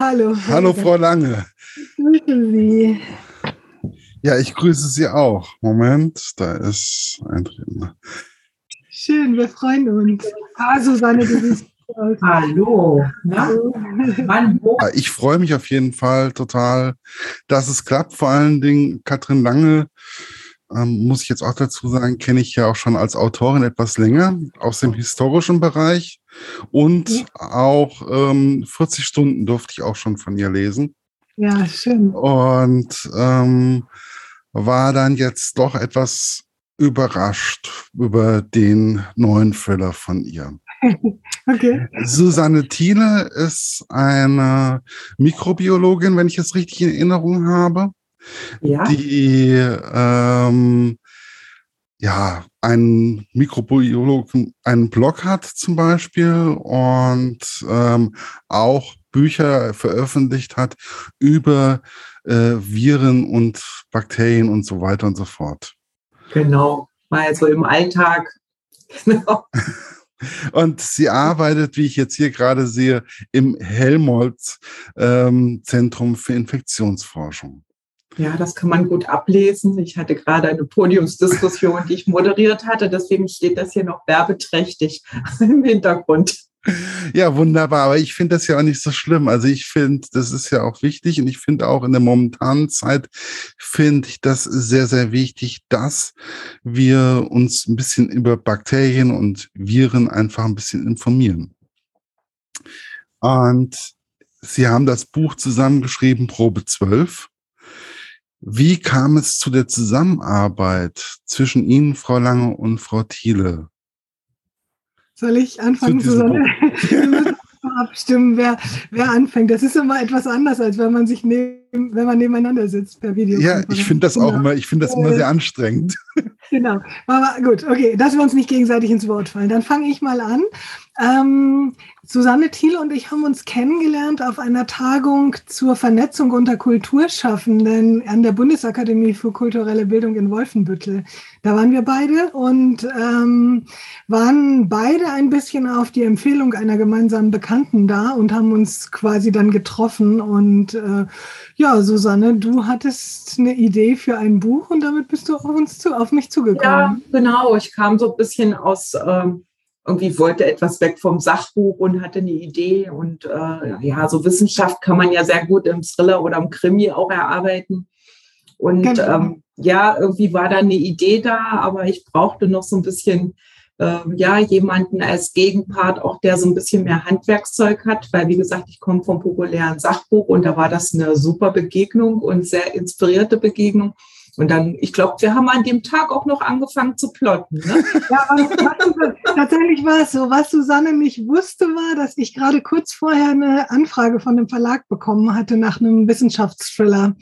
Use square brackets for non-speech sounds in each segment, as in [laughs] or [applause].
Hallo. Hallo, Frau Lange. Ich grüße Sie. Ja, ich grüße Sie auch. Moment, da ist ein Trainer. Schön, wir freuen uns. Ah, Susanne, du bist Hallo. Wo? Ja, Ich freue mich auf jeden Fall total, dass es klappt. Vor allen Dingen Katrin Lange, ähm, muss ich jetzt auch dazu sagen, kenne ich ja auch schon als Autorin etwas länger aus dem historischen Bereich. Und Ja. auch ähm, 40 Stunden durfte ich auch schon von ihr lesen. Ja, schön. und ähm, war dann jetzt doch etwas überrascht über den neuen Thriller von ihr. [laughs] Okay. Susanne Thiele ist eine Mikrobiologin, wenn ich es richtig in Erinnerung habe, Ja, die ähm, ja einen Mikrobiologen, einen Blog hat zum Beispiel und ähm, auch Bücher veröffentlicht hat über äh, Viren und Bakterien und so weiter und so fort. genau. Mal so im Alltag. Genau. [laughs] Und sie arbeitet, wie ich jetzt hier gerade sehe, im Helmholtz-Zentrum für Infektionsforschung. Ja, das kann man gut ablesen. Ich hatte gerade eine Podiumsdiskussion, die ich moderiert hatte. Deswegen steht das hier noch werbeträchtig [laughs] im Hintergrund. Ja, wunderbar. Aber ich finde das ja auch nicht so schlimm. Also ich finde, das ist ja auch wichtig. Und ich finde auch in der momentanen Zeit finde ich das sehr, sehr wichtig, dass wir uns ein bisschen über Bakterien und Viren einfach ein bisschen informieren. Und Sie haben das Buch zusammengeschrieben, Probe 12. Wie kam es zu der Zusammenarbeit zwischen Ihnen, Frau Lange, und Frau Thiele? Soll ich anfangen, Zu Susanne? [laughs] Wir müssen abstimmen, wer, wer anfängt. Das ist immer etwas anders, als wenn man sich neben, wenn man nebeneinander sitzt per Video. Ja, ich finde das auch immer, ich finde das immer sehr anstrengend. [laughs] Genau. Aber gut, okay, dass wir uns nicht gegenseitig ins Wort fallen. Dann fange ich mal an. Ähm, Susanne Thiel und ich haben uns kennengelernt auf einer Tagung zur Vernetzung unter Kulturschaffenden an der Bundesakademie für kulturelle Bildung in Wolfenbüttel. Da waren wir beide und ähm, waren beide ein bisschen auf die Empfehlung einer gemeinsamen Bekannten da und haben uns quasi dann getroffen. Und äh, ja, Susanne, du hattest eine Idee für ein Buch und damit bist du auf uns zu, auf mich Ja, zugekommen. genau. Ich kam so ein bisschen aus, ähm, irgendwie wollte etwas weg vom Sachbuch und hatte eine Idee. Und äh, ja, so Wissenschaft kann man ja sehr gut im Thriller oder im Krimi auch erarbeiten. Und Genau. ähm, ja, irgendwie war da eine Idee da, aber ich brauchte noch so ein bisschen, ähm, ja, jemanden als Gegenpart, auch der so ein bisschen mehr Handwerkszeug hat, weil wie gesagt, ich komme vom populären Sachbuch und da war das eine super Begegnung und sehr inspirierte Begegnung. Und dann, ich glaube, wir haben an dem Tag auch noch angefangen zu plotten. Ne? [laughs] Ja, was, was, tatsächlich war es so. Was Susanne nicht wusste, war, dass ich gerade kurz vorher eine Anfrage von dem Verlag bekommen hatte nach einem Wissenschaftsthriller.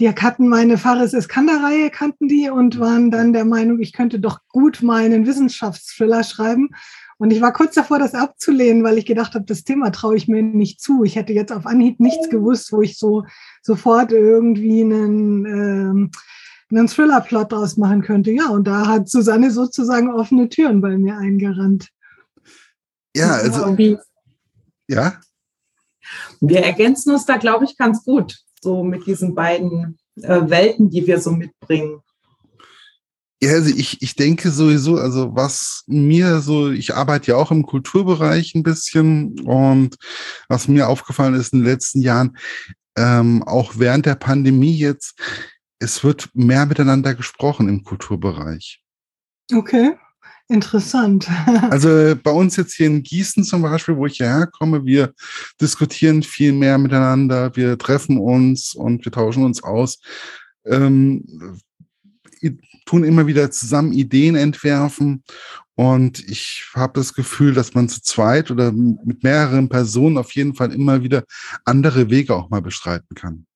Die hatten meine Fares Iskander-Reihe, kannten die und waren dann der Meinung, ich könnte doch gut mal einen Wissenschaftsthriller schreiben. Und ich war kurz davor, das abzulehnen, weil ich gedacht habe, das Thema traue ich mir nicht zu. Ich hätte jetzt auf Anhieb nichts gewusst, wo ich so sofort irgendwie einen, ähm, einen Thriller-Plot draus machen könnte. Ja, und da hat Susanne sozusagen offene Türen bei mir eingerannt. Ja, also, ja, wir ergänzen uns da, glaube ich, ganz gut. So mit diesen beiden äh, Welten, die wir so mitbringen. Ja, also ich, ich denke sowieso, also was mir so, ich arbeite ja auch im Kulturbereich ein bisschen und was mir aufgefallen ist in den letzten Jahren, ähm, auch während der Pandemie jetzt, es wird mehr miteinander gesprochen im Kulturbereich. Okay, interessant. [laughs] Also bei uns jetzt hier in Gießen zum Beispiel, wo ich hierher komme, wir diskutieren viel mehr miteinander, wir treffen uns und wir tauschen uns aus, ähm, tun immer wieder zusammen Ideen entwerfen. Und ich habe das Gefühl, dass man zu zweit oder mit mehreren Personen auf jeden Fall immer wieder andere Wege auch mal bestreiten kann.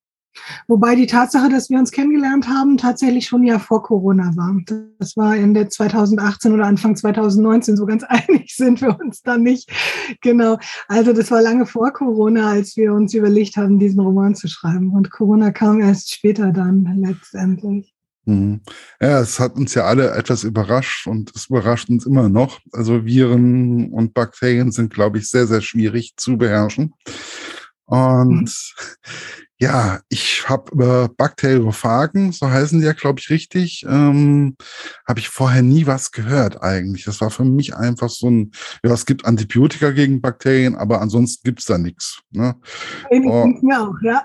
Wobei die Tatsache, dass wir uns kennengelernt haben, tatsächlich schon ja vor Corona war. Das war Ende 2018 oder Anfang 2019. So ganz [laughs] einig sind wir uns da nicht. Genau. Also das war lange vor Corona, als wir uns überlegt haben, diesen Roman zu schreiben. Und Corona kam erst später dann letztendlich. Mhm. Ja, es hat uns ja alle etwas überrascht und es überrascht uns immer noch. Also Viren und Bakterien sind, glaube ich, sehr, sehr schwierig zu beherrschen. Und mhm. [laughs] ja, ich habe über Bakteriophagen, so heißen die ja, glaube ich, richtig, ähm, habe ich vorher nie was gehört eigentlich. Das war für mich einfach so ein, ja, es gibt Antibiotika gegen Bakterien, aber ansonsten gibt's da nichts. Ne? Oh. Mir auch, ja.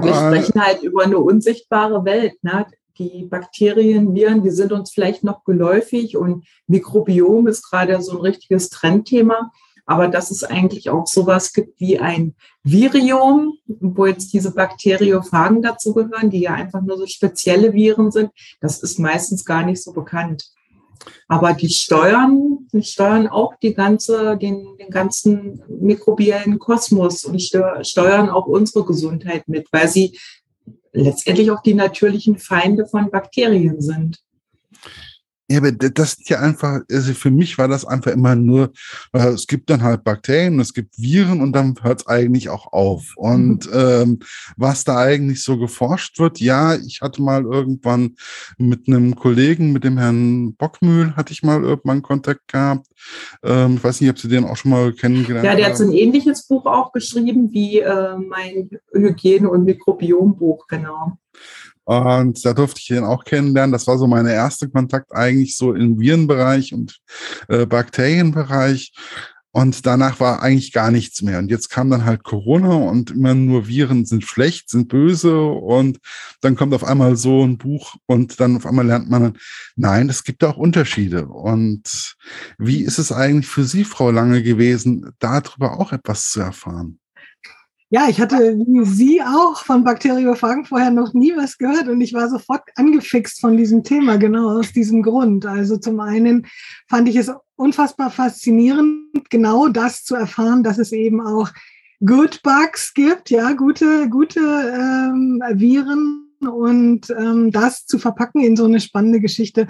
Wir sprechen halt über eine unsichtbare Welt. Ne? die Bakterien, Viren, die sind uns vielleicht noch geläufig und Mikrobiom ist gerade so ein richtiges Trendthema. Aber dass es eigentlich auch sowas gibt wie ein Virium, wo jetzt diese Bakteriophagen dazu gehören, die ja einfach nur so spezielle Viren sind, das ist meistens gar nicht so bekannt. Aber die steuern, die steuern auch die ganze, den, den ganzen mikrobiellen Kosmos und steuern auch unsere Gesundheit mit, weil sie letztendlich auch die natürlichen Feinde von Bakterien sind. Ja, aber das ist ja einfach, also für mich war das einfach immer nur, äh, es gibt dann halt Bakterien, es gibt Viren und dann hört es eigentlich auch auf. Und mhm. ähm, was da eigentlich so geforscht wird, ja, ich hatte mal irgendwann mit einem Kollegen, mit dem Herrn Bockmühl, hatte ich mal irgendwann Kontakt gehabt. Ähm, ich weiß nicht, ob Sie den auch schon mal kennengelernt haben. Ja, der hat so ein ähnliches Buch auch geschrieben wie äh, mein Hygiene- und Mikrobiombuch, genau. Und da durfte ich ihn auch kennenlernen. Das war so mein erster Kontakt eigentlich so im Virenbereich und äh, Bakterienbereich. Und danach war eigentlich gar nichts mehr. Und jetzt kam dann halt Corona und immer nur Viren sind schlecht, sind böse. Und dann kommt auf einmal so ein Buch und dann auf einmal lernt man, nein, es gibt auch Unterschiede. Und wie ist es eigentlich für Sie, Frau Lange, gewesen, darüber auch etwas zu erfahren? Ja, ich hatte wie Sie auch von Bakteriophagen vorher noch nie was gehört und ich war sofort angefixt von diesem Thema, genau aus diesem Grund. Also zum einen fand ich es unfassbar faszinierend, genau das zu erfahren, dass es eben auch Good Bugs gibt, ja, gute, gute ähm, Viren und ähm, das zu verpacken in so eine spannende Geschichte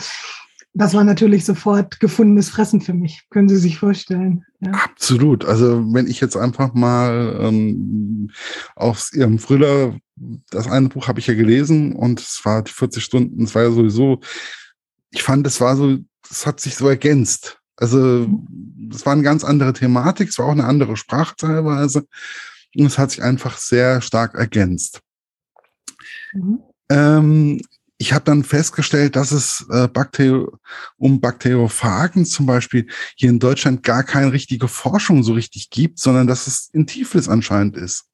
das war natürlich sofort gefundenes Fressen für mich. Können Sie sich vorstellen? Ja. Absolut. Also wenn ich jetzt einfach mal ähm, aus Ihrem Thriller, das eine Buch habe ich ja gelesen und es war die 40 Stunden, es war ja sowieso, ich fand, es war so, es hat sich so ergänzt. Also es war eine ganz andere Thematik, es war auch eine andere Sprache teilweise und es hat sich einfach sehr stark ergänzt. Mhm. Ähm, ich habe dann festgestellt, dass es äh, Bakter um Bakteriophagen zum Beispiel hier in Deutschland gar keine richtige Forschung so richtig gibt, sondern dass es in Tiflis anscheinend ist.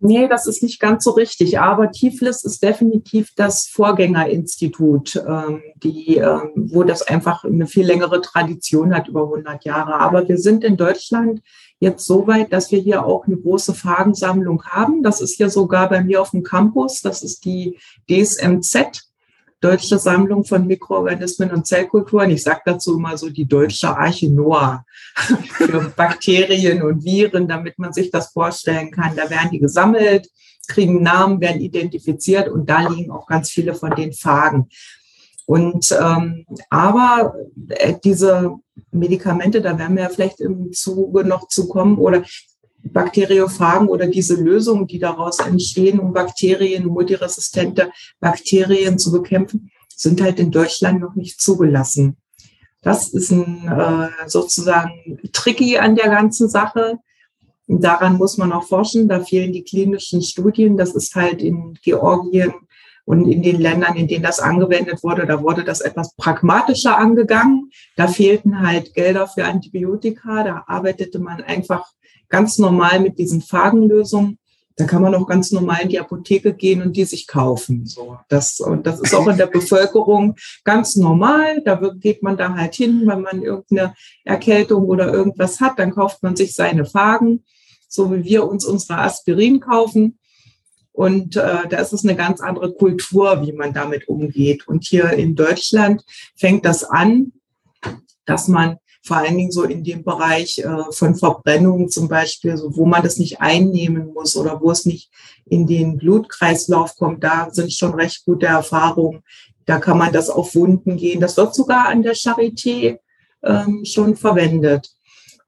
Nee, das ist nicht ganz so richtig. Aber Tiflis ist definitiv das Vorgängerinstitut, ähm, die, ähm, wo das einfach eine viel längere Tradition hat, über 100 Jahre. Aber wir sind in Deutschland jetzt so weit, dass wir hier auch eine große Fragensammlung haben. Das ist hier sogar bei mir auf dem Campus. Das ist die DSMZ, Deutsche Sammlung von Mikroorganismen und Zellkulturen. Ich sage dazu immer so die deutsche Arche Noah [laughs] für Bakterien und Viren, damit man sich das vorstellen kann. Da werden die gesammelt, kriegen Namen, werden identifiziert und da liegen auch ganz viele von den Phagen. Und ähm, aber äh, diese Medikamente, da werden wir ja vielleicht im Zuge noch zu kommen, oder Bakteriophagen oder diese Lösungen, die daraus entstehen, um Bakterien, multiresistente Bakterien zu bekämpfen, sind halt in Deutschland noch nicht zugelassen. Das ist ein äh, sozusagen tricky an der ganzen Sache. Daran muss man auch forschen. Da fehlen die klinischen Studien. Das ist halt in Georgien und in den Ländern, in denen das angewendet wurde, da wurde das etwas pragmatischer angegangen. Da fehlten halt Gelder für Antibiotika. Da arbeitete man einfach ganz normal mit diesen Phagenlösungen. Da kann man auch ganz normal in die Apotheke gehen und die sich kaufen. So, das, und das ist auch in der Bevölkerung ganz normal. Da geht man da halt hin, wenn man irgendeine Erkältung oder irgendwas hat, dann kauft man sich seine Phagen, so wie wir uns unsere Aspirin kaufen. Und äh, da ist es eine ganz andere Kultur, wie man damit umgeht. Und hier in Deutschland fängt das an, dass man vor allen Dingen so in dem Bereich äh, von Verbrennung zum Beispiel, so, wo man das nicht einnehmen muss oder wo es nicht in den Blutkreislauf kommt, da sind schon recht gute Erfahrungen. Da kann man das auf Wunden gehen. Das wird sogar an der Charité ähm, schon verwendet.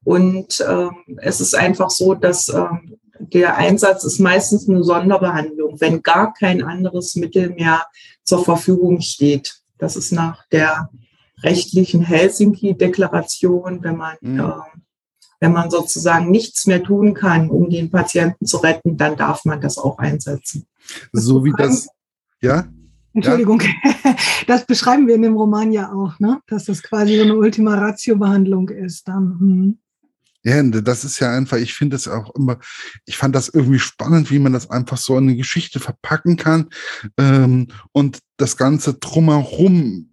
Und ähm, es ist einfach so, dass ähm, der Einsatz ist meistens eine Sonderbehandlung, wenn gar kein anderes Mittel mehr zur Verfügung steht. Das ist nach der rechtlichen Helsinki-Deklaration, wenn man mhm. äh, wenn man sozusagen nichts mehr tun kann, um den Patienten zu retten, dann darf man das auch einsetzen. So wie das, ja? Entschuldigung, ja. [laughs] das beschreiben wir in dem Roman ja auch, ne? dass das quasi so eine Ultima Ratio-Behandlung ist. Dann, hm. Ja, das ist ja einfach, ich finde es auch immer, ich fand das irgendwie spannend, wie man das einfach so in eine Geschichte verpacken kann ähm, und das Ganze drumherum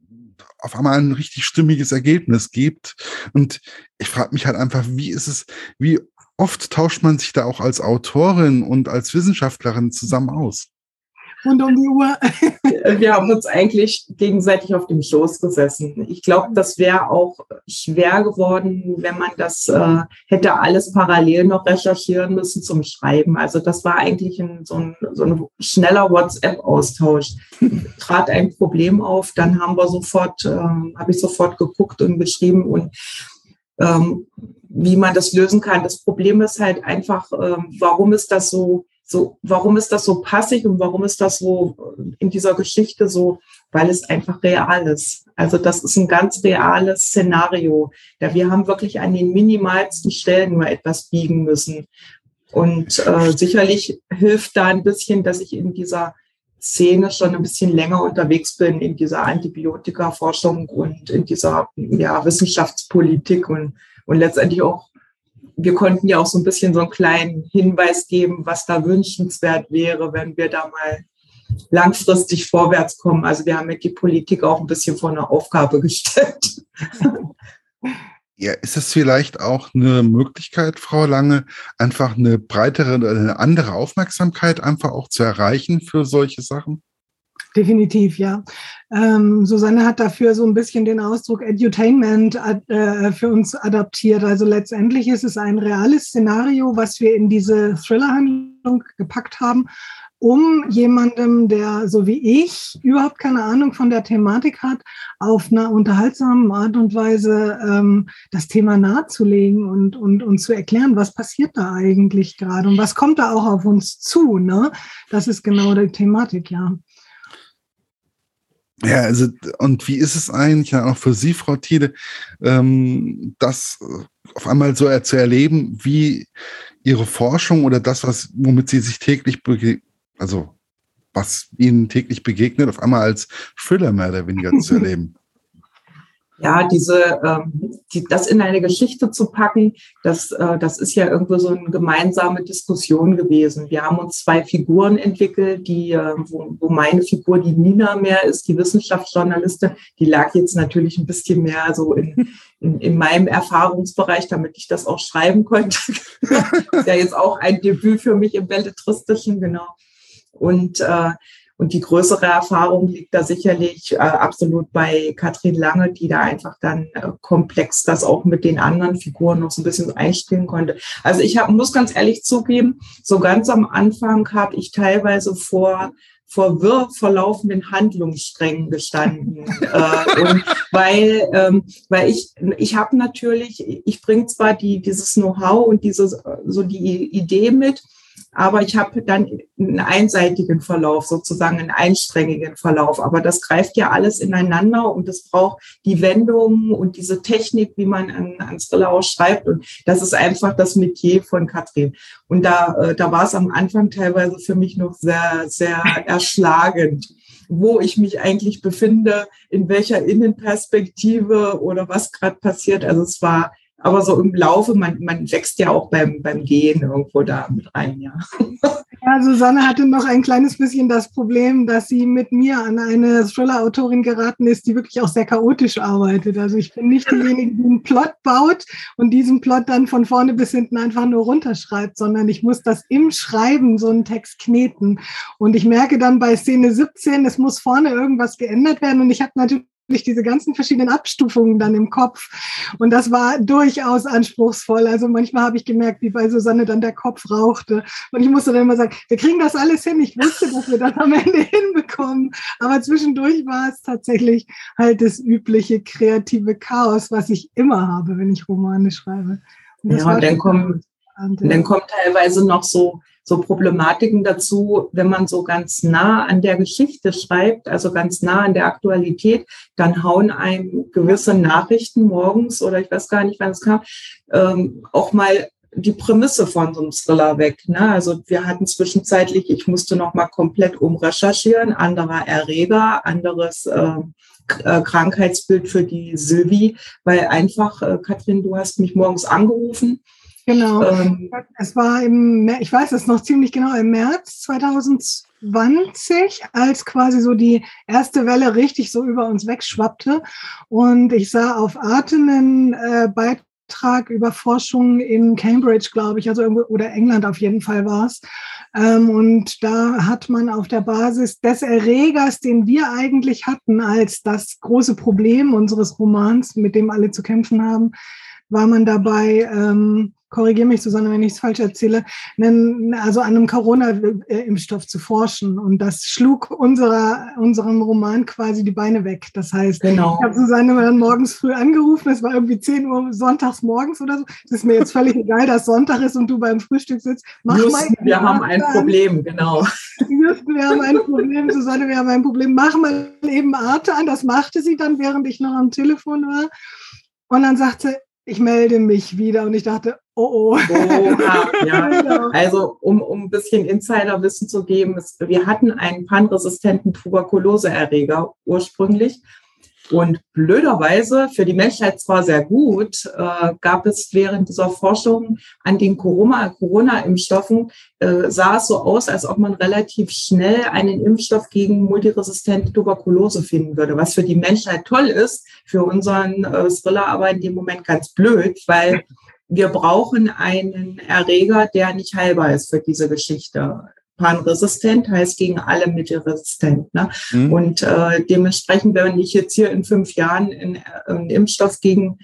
auf einmal ein richtig stimmiges Ergebnis gibt. Und ich frage mich halt einfach, wie ist es, wie oft tauscht man sich da auch als Autorin und als Wissenschaftlerin zusammen aus? Rund um die Uhr. Wir haben uns eigentlich gegenseitig auf dem Schoß gesessen. Ich glaube, das wäre auch schwer geworden, wenn man das äh, hätte alles parallel noch recherchieren müssen zum Schreiben. Also das war eigentlich ein, so, ein, so ein schneller WhatsApp-Austausch. Trat ein Problem auf, dann haben wir sofort, äh, habe ich sofort geguckt und geschrieben und ähm, wie man das lösen kann. Das Problem ist halt einfach, äh, warum ist das so so, warum ist das so passig und warum ist das so in dieser Geschichte so? Weil es einfach real ist. Also das ist ein ganz reales Szenario. Ja, wir haben wirklich an den minimalsten Stellen nur etwas biegen müssen. Und äh, sicherlich hilft da ein bisschen, dass ich in dieser Szene schon ein bisschen länger unterwegs bin, in dieser Antibiotika-Forschung und in dieser ja, Wissenschaftspolitik und, und letztendlich auch wir konnten ja auch so ein bisschen so einen kleinen Hinweis geben, was da wünschenswert wäre, wenn wir da mal langfristig vorwärts kommen. Also wir haben mit die Politik auch ein bisschen vor eine Aufgabe [laughs] gestellt. Ja, ist es vielleicht auch eine Möglichkeit, Frau Lange, einfach eine breitere, eine andere Aufmerksamkeit einfach auch zu erreichen für solche Sachen? Definitiv, ja. Ähm, Susanne hat dafür so ein bisschen den Ausdruck Edutainment äh, für uns adaptiert. Also letztendlich ist es ein reales Szenario, was wir in diese Thriller-Handlung gepackt haben, um jemandem, der so wie ich überhaupt keine Ahnung von der Thematik hat, auf einer unterhaltsamen Art und Weise ähm, das Thema nahezulegen und, und, und zu erklären, was passiert da eigentlich gerade und was kommt da auch auf uns zu. Ne? Das ist genau die Thematik, ja. Ja, also, und wie ist es eigentlich auch für Sie, Frau Thiele, ähm, das auf einmal so zu erleben, wie Ihre Forschung oder das, was, womit Sie sich täglich, also was Ihnen täglich begegnet, auf einmal als Thriller mehr oder weniger zu [laughs] erleben? Ja, diese, ähm, die, das in eine Geschichte zu packen, das, äh, das ist ja irgendwo so eine gemeinsame Diskussion gewesen. Wir haben uns zwei Figuren entwickelt, die, äh, wo, wo meine Figur, die Nina mehr ist, die Wissenschaftsjournalistin, die lag jetzt natürlich ein bisschen mehr so in, in, in meinem Erfahrungsbereich, damit ich das auch schreiben konnte. [laughs] ist ja jetzt auch ein Debüt für mich im Belletristischen, genau. Und äh, und die größere Erfahrung liegt da sicherlich äh, absolut bei Katrin Lange, die da einfach dann äh, komplex das auch mit den anderen Figuren noch so ein bisschen einspielen konnte. Also ich hab, muss ganz ehrlich zugeben, so ganz am Anfang habe ich teilweise vor vor wirr verlaufenden Handlungssträngen gestanden. [laughs] äh, und weil, ähm, weil ich, ich habe natürlich, ich bringe zwar die, dieses Know-how und diese, so die Idee mit, aber ich habe dann einen einseitigen Verlauf, sozusagen einen einstrengigen Verlauf. Aber das greift ja alles ineinander und es braucht die Wendungen und diese Technik, wie man an, an Thriller ausschreibt. Und das ist einfach das Metier von Katrin. Und da, äh, da war es am Anfang teilweise für mich noch sehr, sehr [laughs] erschlagend wo ich mich eigentlich befinde, in welcher Innenperspektive oder was gerade passiert. Also es war aber so im Laufe, man, man wächst ja auch beim, beim Gehen irgendwo da mit rein, ja. Ja, Susanne hatte noch ein kleines bisschen das Problem, dass sie mit mir an eine Thriller-Autorin geraten ist, die wirklich auch sehr chaotisch arbeitet. Also ich bin nicht diejenige, die einen Plot baut und diesen Plot dann von vorne bis hinten einfach nur runterschreibt, sondern ich muss das im Schreiben so einen Text kneten. Und ich merke dann bei Szene 17, es muss vorne irgendwas geändert werden und ich habe natürlich diese ganzen verschiedenen Abstufungen dann im Kopf. Und das war durchaus anspruchsvoll. Also manchmal habe ich gemerkt, wie bei Susanne dann der Kopf rauchte. Und ich musste dann immer sagen, wir kriegen das alles hin. Ich wusste, dass wir das am Ende [laughs] hinbekommen. Aber zwischendurch war es tatsächlich halt das übliche kreative Chaos, was ich immer habe, wenn ich Romane schreibe. Und ja, und dann kommen, Und dann kommt teilweise noch so, so Problematiken dazu, wenn man so ganz nah an der Geschichte schreibt, also ganz nah an der Aktualität, dann hauen einem gewisse Nachrichten morgens oder ich weiß gar nicht, wann es kam, ähm, auch mal die Prämisse von so einem Thriller weg. Ne? Also wir hatten zwischenzeitlich, ich musste noch mal komplett umrecherchieren, anderer Erreger, anderes äh, äh, Krankheitsbild für die Sylvie, weil einfach, äh, Katrin, du hast mich morgens angerufen. Genau. Ähm, es war im, ich weiß es noch ziemlich genau, im März 2020, als quasi so die erste Welle richtig so über uns wegschwappte. Und ich sah auf Arte einen äh, Beitrag über Forschung in Cambridge, glaube ich, also irgendwo, oder England auf jeden Fall war es. Ähm, und da hat man auf der Basis des Erregers, den wir eigentlich hatten, als das große Problem unseres Romans, mit dem alle zu kämpfen haben, war man dabei, ähm, korrigiere mich, Susanne, wenn ich es falsch erzähle, also an einem Corona-Impfstoff zu forschen. Und das schlug unserer, unserem Roman quasi die Beine weg. Das heißt, genau. ich habe Susanne dann morgens früh angerufen, es war irgendwie 10 Uhr sonntags morgens oder so. Es ist mir jetzt völlig [laughs] egal, dass Sonntag ist und du beim Frühstück sitzt. Mach Just, mal wir haben ein an. Problem, genau. Just, wir haben ein Problem, Susanne, wir haben ein Problem. Mach mal eben Arte an. Das machte sie dann, während ich noch am Telefon war. Und dann sagte ich melde mich wieder und ich dachte, oh oh. oh ja. [laughs] Also um, um ein bisschen Insiderwissen zu geben, es, wir hatten einen panresistenten Tuberkuloseerreger ursprünglich und blöderweise, für die Menschheit zwar sehr gut, äh, gab es während dieser Forschung an den Corona-Impfstoffen, äh, sah es so aus, als ob man relativ schnell einen Impfstoff gegen multiresistente Tuberkulose finden würde, was für die Menschheit toll ist, für unseren äh, Thriller aber in dem Moment ganz blöd, weil wir brauchen einen Erreger, der nicht heilbar ist für diese Geschichte panresistent, heißt gegen alle Mittel resistent. Ne? Mhm. Und äh, dementsprechend, wenn ich jetzt hier in fünf Jahren einen, einen Impfstoff gegen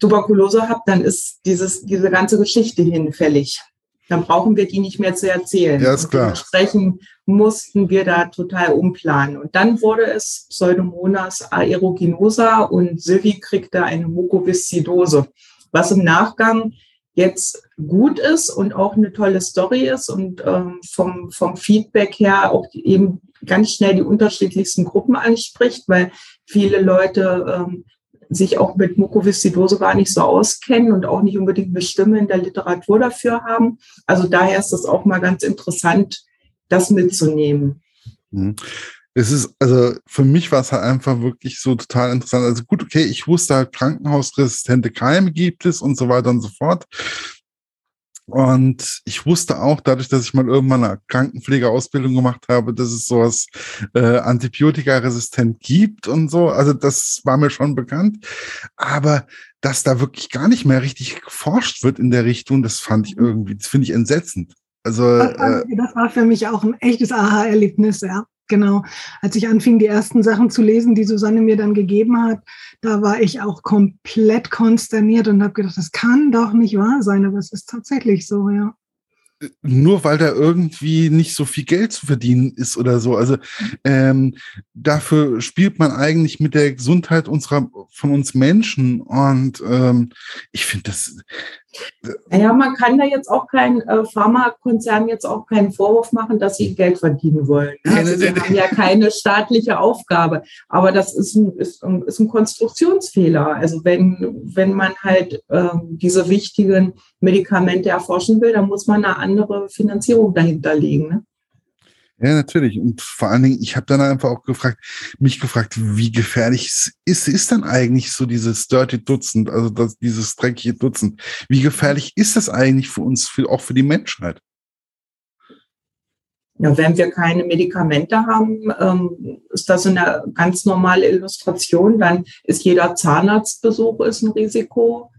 Tuberkulose habe, dann ist dieses, diese ganze Geschichte hinfällig. Dann brauchen wir die nicht mehr zu erzählen. Ja, ist klar. Dementsprechend mussten wir da total umplanen. Und dann wurde es Pseudomonas aeruginosa und Sylvie kriegte eine Mukoviszidose, was im Nachgang jetzt gut ist und auch eine tolle Story ist und ähm, vom, vom Feedback her auch eben ganz schnell die unterschiedlichsten Gruppen anspricht, weil viele Leute ähm, sich auch mit Mukoviszidose gar nicht so auskennen und auch nicht unbedingt eine Stimme in der Literatur dafür haben. Also daher ist das auch mal ganz interessant, das mitzunehmen. Mhm es ist, also für mich war es halt einfach wirklich so total interessant. Also gut, okay, ich wusste halt, krankenhausresistente Keime gibt es und so weiter und so fort. Und ich wusste auch, dadurch, dass ich mal irgendwann eine Krankenpflegeausbildung gemacht habe, dass es sowas äh, antibiotikaresistent gibt und so. Also das war mir schon bekannt. Aber dass da wirklich gar nicht mehr richtig geforscht wird in der Richtung, das fand ich irgendwie, das finde ich entsetzend. Also das war, äh, das war für mich auch ein echtes Aha-Erlebnis, ja. Genau. Als ich anfing, die ersten Sachen zu lesen, die Susanne mir dann gegeben hat, da war ich auch komplett konsterniert und habe gedacht, das kann doch nicht wahr sein, aber es ist tatsächlich so, ja nur weil da irgendwie nicht so viel Geld zu verdienen ist oder so. Also ähm, dafür spielt man eigentlich mit der Gesundheit unserer von uns Menschen und ähm, ich finde das naja, man kann da jetzt auch kein äh, Pharmakonzern jetzt auch keinen Vorwurf machen, dass sie Geld verdienen wollen. Ne? Also sie haben ja keine staatliche Aufgabe. Aber das ist ein, ist, ist ein Konstruktionsfehler. Also wenn, wenn man halt ähm, diese wichtigen Medikamente erforschen will, dann muss man eine andere Finanzierung dahinter legen. Ne? Ja, natürlich. Und vor allen Dingen, ich habe dann einfach auch gefragt, mich gefragt, wie gefährlich ist, ist dann eigentlich so dieses Dirty Dutzend, also das, dieses dreckige Dutzend? Wie gefährlich ist das eigentlich für uns, für, auch für die Menschheit? Ja, wenn wir keine Medikamente haben, ähm, ist das eine ganz normale Illustration. Dann ist jeder Zahnarztbesuch ist ein Risiko.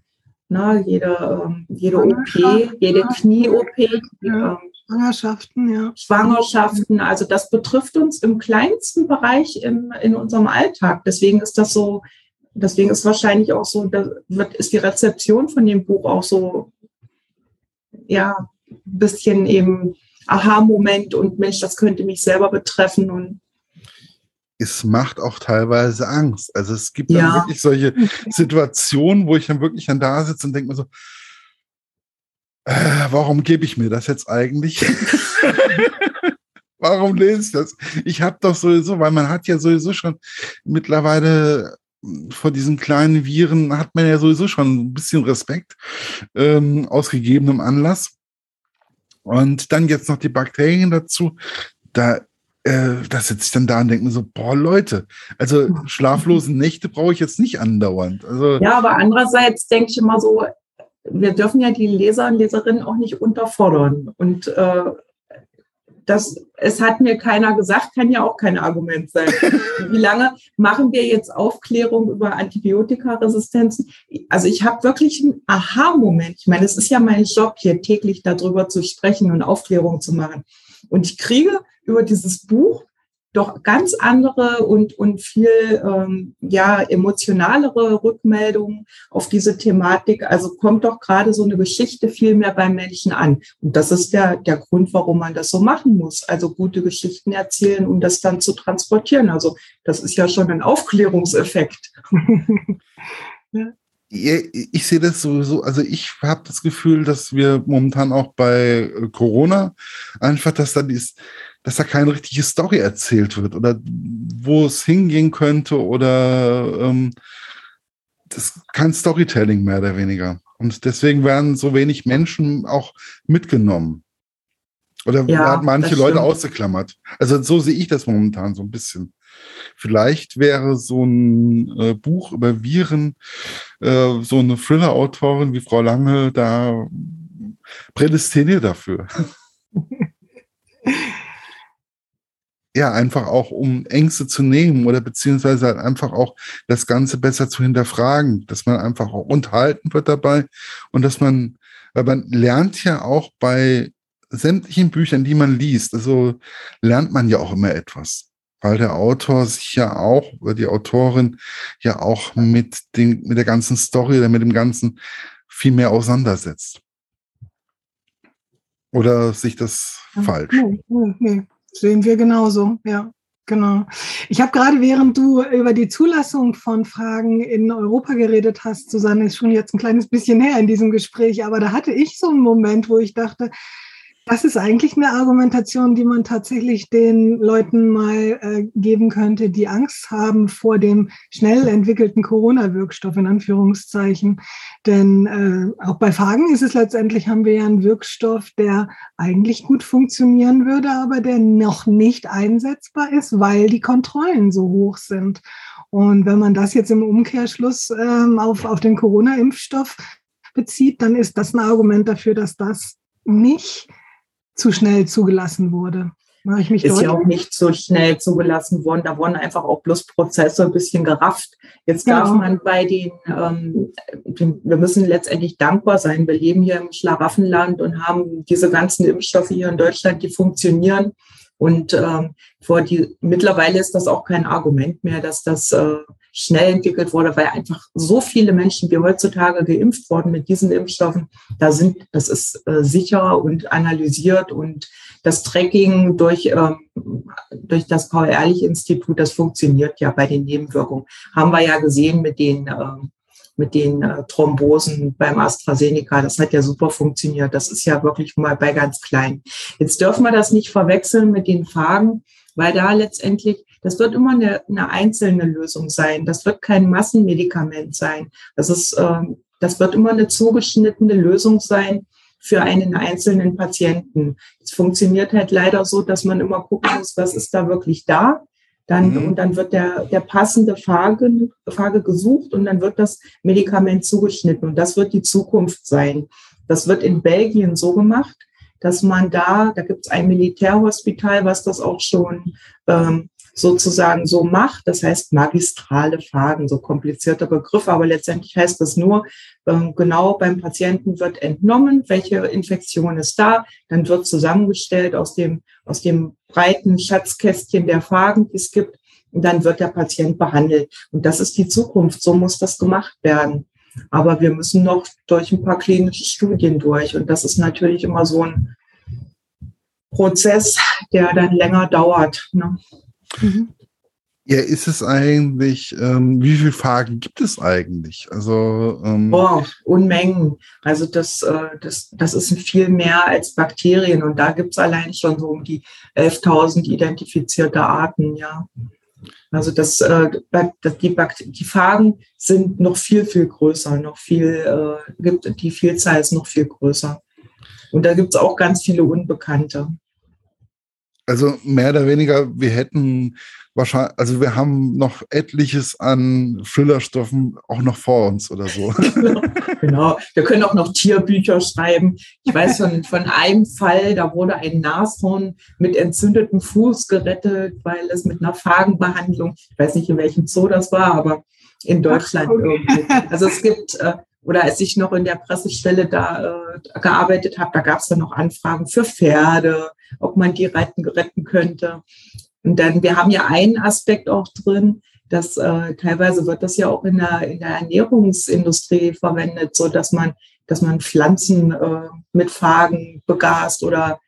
Na, jede, ähm, jede OP, jede Knie-OP, ja. ähm, Schwangerschaften, ja. Schwangerschaften, also das betrifft uns im kleinsten Bereich im, in unserem Alltag. Deswegen ist das so, deswegen ist wahrscheinlich auch so, da wird, ist die Rezeption von dem Buch auch so, ja, ein bisschen eben Aha-Moment und Mensch, das könnte mich selber betreffen und es macht auch teilweise Angst. Also es gibt ja. dann wirklich solche Situationen, wo ich dann wirklich dann da sitze und denke mir so, äh, warum gebe ich mir das jetzt eigentlich? [laughs] warum lese ich das? Ich habe doch sowieso, weil man hat ja sowieso schon mittlerweile vor diesen kleinen Viren hat man ja sowieso schon ein bisschen Respekt ähm, aus gegebenem Anlass. Und dann jetzt noch die Bakterien dazu. Da, äh, da sitze ich dann da und denke mir so, boah, Leute, also schlaflose Nächte brauche ich jetzt nicht andauernd. Also, ja, aber andererseits denke ich immer so, wir dürfen ja die Leser und Leserinnen auch nicht unterfordern. Und äh, das, es hat mir keiner gesagt, kann ja auch kein Argument sein. [laughs] Wie lange machen wir jetzt Aufklärung über Antibiotikaresistenzen? Also ich habe wirklich einen Aha-Moment. Ich meine, es ist ja mein Job, hier täglich darüber zu sprechen und Aufklärung zu machen. Und ich kriege über dieses Buch doch ganz andere und, und viel ähm, ja, emotionalere Rückmeldungen auf diese Thematik. Also kommt doch gerade so eine Geschichte viel mehr beim Menschen an. Und das ist der, der Grund, warum man das so machen muss. Also gute Geschichten erzählen, um das dann zu transportieren. Also das ist ja schon ein Aufklärungseffekt. [laughs] ich sehe das sowieso, also ich habe das Gefühl, dass wir momentan auch bei Corona einfach, dass da dies, dass da keine richtige Story erzählt wird oder wo es hingehen könnte oder ähm, das kein Storytelling mehr oder weniger. Und deswegen werden so wenig Menschen auch mitgenommen. Oder ja, werden manche Leute ausgeklammert. Also so sehe ich das momentan so ein bisschen. Vielleicht wäre so ein äh, Buch über Viren, äh, so eine Thriller-Autorin wie Frau Lange da prädestiniert dafür. [laughs] ja, einfach auch um Ängste zu nehmen oder beziehungsweise halt einfach auch das Ganze besser zu hinterfragen, dass man einfach auch unterhalten wird dabei und dass man, weil man lernt ja auch bei sämtlichen Büchern, die man liest, also lernt man ja auch immer etwas, weil der Autor sich ja auch oder die Autorin ja auch mit den, mit der ganzen Story oder mit dem Ganzen viel mehr auseinandersetzt. Oder sich das falsch? Nee, nee, nee. Sehen wir genauso, ja. Genau. Ich habe gerade, während du über die Zulassung von Fragen in Europa geredet hast, Susanne, ist schon jetzt ein kleines bisschen her in diesem Gespräch, aber da hatte ich so einen Moment, wo ich dachte, das ist eigentlich eine Argumentation, die man tatsächlich den Leuten mal äh, geben könnte, die Angst haben vor dem schnell entwickelten Corona-Wirkstoff in Anführungszeichen. Denn äh, auch bei Fragen ist es letztendlich, haben wir ja einen Wirkstoff, der eigentlich gut funktionieren würde, aber der noch nicht einsetzbar ist, weil die Kontrollen so hoch sind. Und wenn man das jetzt im Umkehrschluss ähm, auf, auf den Corona-Impfstoff bezieht, dann ist das ein Argument dafür, dass das nicht zu schnell zugelassen wurde. Mache ich mich ist deutlich? ja auch nicht so schnell zugelassen worden. Da wurden einfach auch bloß Prozesse ein bisschen gerafft. Jetzt darf genau. man bei den, ähm, wir müssen letztendlich dankbar sein. Wir leben hier im Schlaraffenland und haben diese ganzen Impfstoffe hier in Deutschland, die funktionieren. Und ähm, vor die, mittlerweile ist das auch kein Argument mehr, dass das äh, schnell entwickelt wurde, weil einfach so viele Menschen, die heutzutage geimpft wurden mit diesen Impfstoffen, da sind, das ist äh, sicher und analysiert und das Tracking durch, ähm, durch das Paul-Ehrlich-Institut, das funktioniert ja bei den Nebenwirkungen. Haben wir ja gesehen mit den, äh, mit den äh, Thrombosen beim AstraZeneca. Das hat ja super funktioniert. Das ist ja wirklich mal bei ganz klein. Jetzt dürfen wir das nicht verwechseln mit den Phagen, weil da letztendlich das wird immer eine, eine einzelne Lösung sein. Das wird kein Massenmedikament sein. Das ist, äh, das wird immer eine zugeschnittene Lösung sein für einen einzelnen Patienten. Es funktioniert halt leider so, dass man immer gucken muss, was ist da wirklich da. Dann, mhm. Und dann wird der, der passende Phage, Phage gesucht und dann wird das Medikament zugeschnitten. Und das wird die Zukunft sein. Das wird in Belgien so gemacht, dass man da, da gibt es ein Militärhospital, was das auch schon ähm, sozusagen so macht. Das heißt magistrale Fragen, so komplizierte Begriffe, aber letztendlich heißt das nur, ähm, genau beim Patienten wird entnommen, welche Infektion ist da, dann wird zusammengestellt aus dem, aus dem breiten Schatzkästchen der Fragen, die es gibt, und dann wird der Patient behandelt. Und das ist die Zukunft, so muss das gemacht werden. Aber wir müssen noch durch ein paar klinische Studien durch. Und das ist natürlich immer so ein Prozess, der dann länger dauert. Ne? Mhm. Ja, ist es eigentlich, ähm, wie viele Fragen gibt es eigentlich? Also ähm Boah, Unmengen. Also das, äh, das, das ist viel mehr als Bakterien und da gibt es allein schon so um die 11.000 identifizierte Arten, ja. Also das, äh, die, die Fragen sind noch viel, viel größer, noch viel, äh, gibt, die Vielzahl ist noch viel größer. Und da gibt es auch ganz viele Unbekannte. Also mehr oder weniger, wir hätten wahrscheinlich, also wir haben noch etliches an Füllerstoffen auch noch vor uns oder so. [laughs] genau, wir können auch noch Tierbücher schreiben. Ich weiß von, von einem Fall, da wurde ein Nashorn mit entzündetem Fuß gerettet, weil es mit einer Phagenbehandlung, ich weiß nicht in welchem Zoo das war, aber in Deutschland Ach, okay. irgendwie. Also es gibt, äh, oder als ich noch in der Pressestelle da äh, gearbeitet habe, da gab es dann noch Anfragen für Pferde, ob man die retten, retten könnte. Und dann, wir haben ja einen Aspekt auch drin, dass äh, teilweise wird das ja auch in der, in der Ernährungsindustrie verwendet, so dass man, dass man Pflanzen äh, mit Phagen begast oder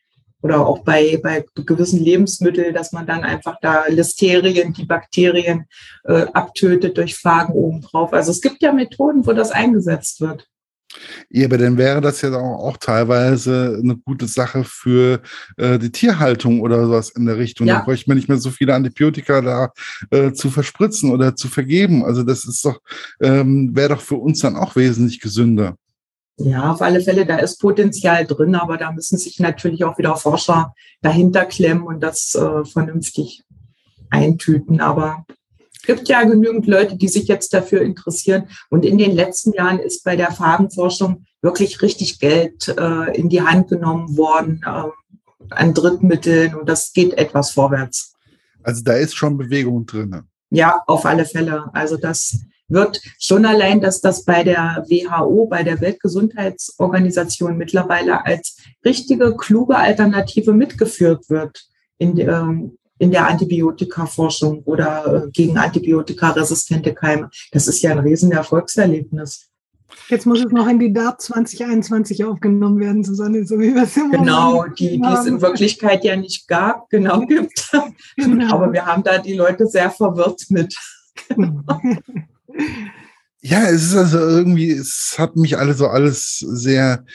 oder auch bei, bei gewissen Lebensmitteln, dass man dann einfach da Listerien, die Bakterien äh, abtötet durch Phagen obendrauf. Also es gibt ja Methoden, wo das eingesetzt wird. Ja, aber dann wäre das ja auch, auch teilweise eine gute Sache für äh, die Tierhaltung oder sowas in der Richtung. Ja. Da bräuchte man nicht mehr so viele Antibiotika da äh, zu verspritzen oder zu vergeben. Also das ist doch, ähm, wäre doch für uns dann auch wesentlich gesünder. Ja, auf alle Fälle, da ist Potenzial drin, aber da müssen sich natürlich auch wieder Forscher dahinter klemmen und das äh, vernünftig eintüten. Aber gibt ja genügend Leute, die sich jetzt dafür interessieren. Und in den letzten Jahren ist bei der Farbenforschung wirklich richtig Geld äh, in die Hand genommen worden äh, an Drittmitteln und das geht etwas vorwärts. Also da ist schon Bewegung drin. Ja, auf alle Fälle. Also das wird schon allein, dass das bei der WHO, bei der Weltgesundheitsorganisation mittlerweile als richtige, kluge Alternative mitgeführt wird in, ähm, in der Antibiotikaforschung oder äh, gegen antibiotikaresistente Keime. Das ist ja ein Riesenerfolgserlebnis. Jetzt muss es noch in die DART 2021 aufgenommen werden, Susanne, so wie wir es immer Genau, die, die es in Wirklichkeit ja nicht gab, genau [laughs] gibt. Genau. Aber wir haben da die Leute sehr verwirrt mit. Genau. [laughs] Ja, es ist also irgendwie, es hat mich also alles sehr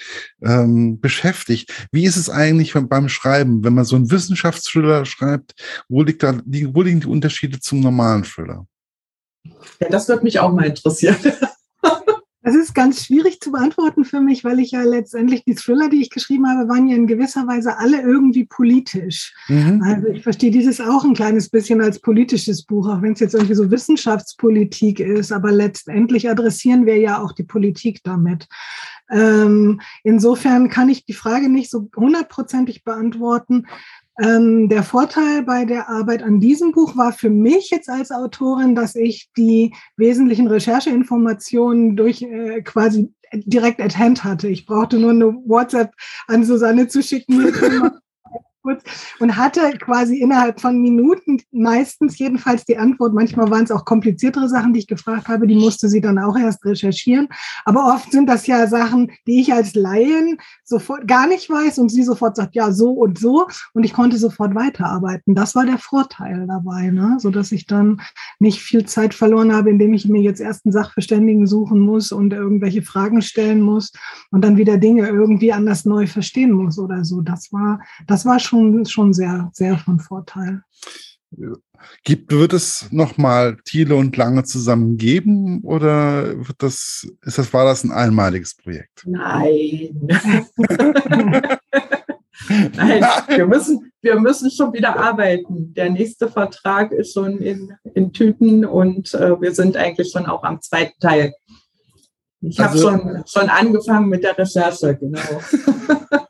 ähm, beschäftigt. Wie ist es eigentlich beim Schreiben, wenn man so einen Wissenschaftsthriller schreibt? Wo, liegt da, wo liegen die Unterschiede zum normalen Thriller? Ja, das würde mich auch mal interessieren. [laughs] Das ist ganz schwierig zu beantworten für mich, weil ich ja letztendlich die Thriller, die ich geschrieben habe, waren ja in gewisser Weise alle irgendwie politisch. Mhm. Also ich verstehe dieses auch ein kleines bisschen als politisches Buch, auch wenn es jetzt irgendwie so Wissenschaftspolitik ist, aber letztendlich adressieren wir ja auch die Politik damit. Ähm, insofern kann ich die Frage nicht so hundertprozentig beantworten. Ähm, der Vorteil bei der Arbeit an diesem Buch war für mich jetzt als Autorin, dass ich die wesentlichen Rechercheinformationen durch äh, quasi direkt at hand hatte. Ich brauchte nur eine WhatsApp an Susanne zu schicken [laughs] kurz und hatte quasi innerhalb von Minuten meistens jedenfalls die Antwort. Manchmal waren es auch kompliziertere Sachen, die ich gefragt habe, die musste sie dann auch erst recherchieren. Aber oft sind das ja Sachen, die ich als Laien sofort gar nicht weiß und sie sofort sagt, ja, so und so. Und ich konnte sofort weiterarbeiten. Das war der Vorteil dabei, ne? so dass ich dann nicht viel Zeit verloren habe, indem ich mir jetzt erst einen Sachverständigen suchen muss und irgendwelche Fragen stellen muss und dann wieder Dinge irgendwie anders neu verstehen muss oder so. Das war, das war schon schon, schon sehr, sehr von Vorteil. Gibt, wird es nochmal Thiele und Lange zusammen geben oder wird das, ist das, war das ein einmaliges Projekt? [laughs] Nein. Nein, wir müssen, wir müssen schon wieder arbeiten. Der nächste Vertrag ist schon in, in Tüten und äh, wir sind eigentlich schon auch am zweiten Teil. Ich also, habe schon, schon angefangen mit der Recherche, genau. [laughs]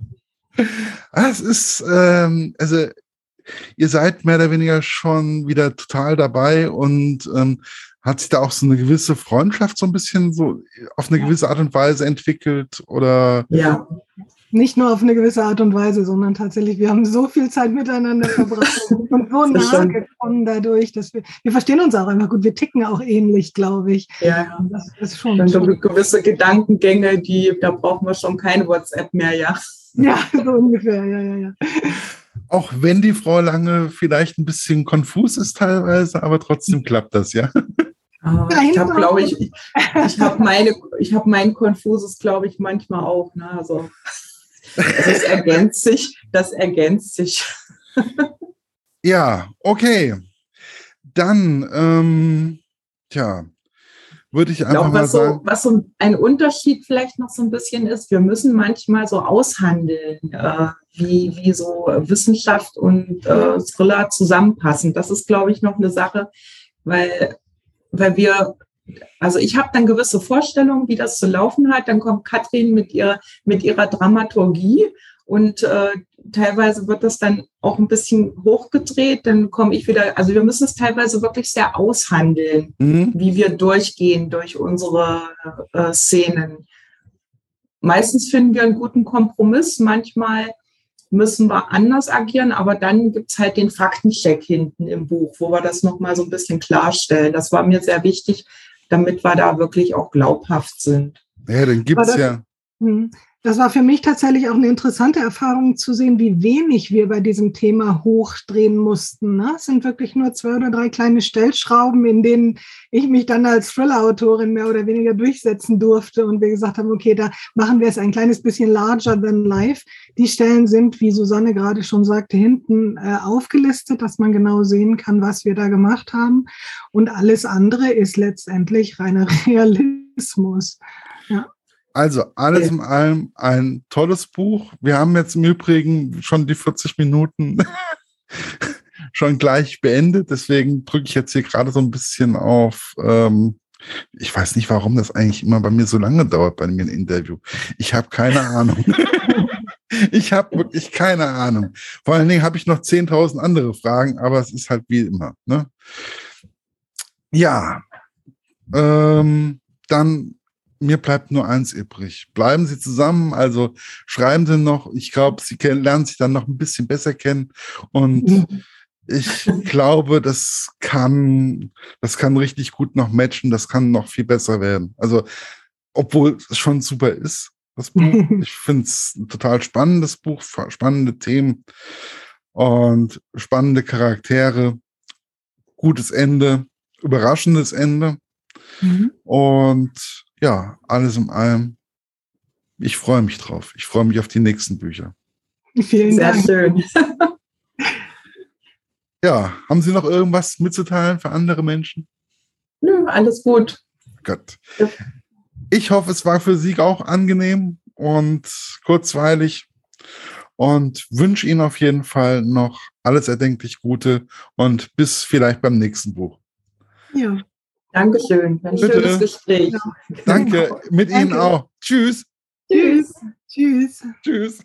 ah, es ist, ähm, also ihr seid mehr oder weniger schon wieder total dabei und ähm, hat sich da auch so eine gewisse Freundschaft so ein bisschen so auf eine gewisse Art und Weise entwickelt oder? Ja. Nicht nur auf eine gewisse Art und Weise, sondern tatsächlich, wir haben so viel Zeit miteinander verbracht [laughs] und so nahe gekommen dadurch, dass wir, wir verstehen uns auch einfach gut. Wir ticken auch ähnlich, glaube ich. Ja, das ist schon. So gewisse Gedankengänge, die, da brauchen wir schon keine WhatsApp mehr, ja. Ja, [laughs] so ungefähr, ja, ja, ja. Auch wenn die Frau Lange vielleicht ein bisschen konfus ist teilweise, aber trotzdem klappt das, ja. Ah, ich habe, glaube ich, ich, ich habe meine, ich habe mein konfuses, glaube ich, manchmal auch. Ne? Also, das ergänzt sich, das ergänzt sich. ja, okay. Dann, ähm, tja, würde ich einfach ich glaub, mal sagen. So, was so ein Unterschied vielleicht noch so ein bisschen ist, wir müssen manchmal so aushandeln, äh, wie, wie so Wissenschaft und äh, Thriller zusammenpassen. Das ist, glaube ich, noch eine Sache, weil, weil wir, also ich habe dann gewisse Vorstellungen, wie das zu laufen hat. Dann kommt Katrin mit ihrer, mit ihrer Dramaturgie und äh, teilweise wird das dann auch ein bisschen hochgedreht. Dann komme ich wieder, also wir müssen es teilweise wirklich sehr aushandeln, mhm. wie wir durchgehen durch unsere äh, Szenen. Meistens finden wir einen guten Kompromiss. Manchmal müssen wir anders agieren, aber dann gibt es halt den Faktencheck hinten im Buch, wo wir das nochmal so ein bisschen klarstellen. Das war mir sehr wichtig, damit wir da wirklich auch glaubhaft sind. Ja, dann gibt es ja. Hm. Das war für mich tatsächlich auch eine interessante Erfahrung zu sehen, wie wenig wir bei diesem Thema hochdrehen mussten. Ne? Es sind wirklich nur zwei oder drei kleine Stellschrauben, in denen ich mich dann als Thriller-Autorin mehr oder weniger durchsetzen durfte und wir gesagt haben, okay, da machen wir es ein kleines bisschen larger than life. Die Stellen sind, wie Susanne gerade schon sagte, hinten äh, aufgelistet, dass man genau sehen kann, was wir da gemacht haben. Und alles andere ist letztendlich reiner [laughs] Realismus. Ja. Also alles in allem ein tolles Buch. Wir haben jetzt im Übrigen schon die 40 Minuten [laughs] schon gleich beendet. Deswegen drücke ich jetzt hier gerade so ein bisschen auf. Ähm, ich weiß nicht, warum das eigentlich immer bei mir so lange dauert bei mir ein Interview. Ich habe keine Ahnung. [laughs] ich habe wirklich keine Ahnung. Vor allen Dingen habe ich noch 10.000 andere Fragen, aber es ist halt wie immer. Ne? Ja, ähm, dann mir bleibt nur eins übrig. Bleiben Sie zusammen, also schreiben Sie noch. Ich glaube, Sie kennen, lernen sich dann noch ein bisschen besser kennen. Und [laughs] ich glaube, das kann, das kann richtig gut noch matchen. Das kann noch viel besser werden. Also, obwohl es schon super ist, das Buch. [laughs] Ich finde es ein total spannendes Buch, spannende Themen und spannende Charaktere, gutes Ende, überraschendes Ende. Mhm. Und ja, alles in allem, ich freue mich drauf. Ich freue mich auf die nächsten Bücher. Vielen Sehr Dank. schön. [laughs] ja, haben Sie noch irgendwas mitzuteilen für andere Menschen? Nö, alles gut. Gut. Ich hoffe, es war für Sie auch angenehm und kurzweilig und wünsche Ihnen auf jeden Fall noch alles erdenklich Gute und bis vielleicht beim nächsten Buch. Ja, Dankeschön. Ein Bitte. schönes Gespräch. Danke, mit Danke. Ihnen auch. Tschüss. Tschüss. Tschüss. Tschüss.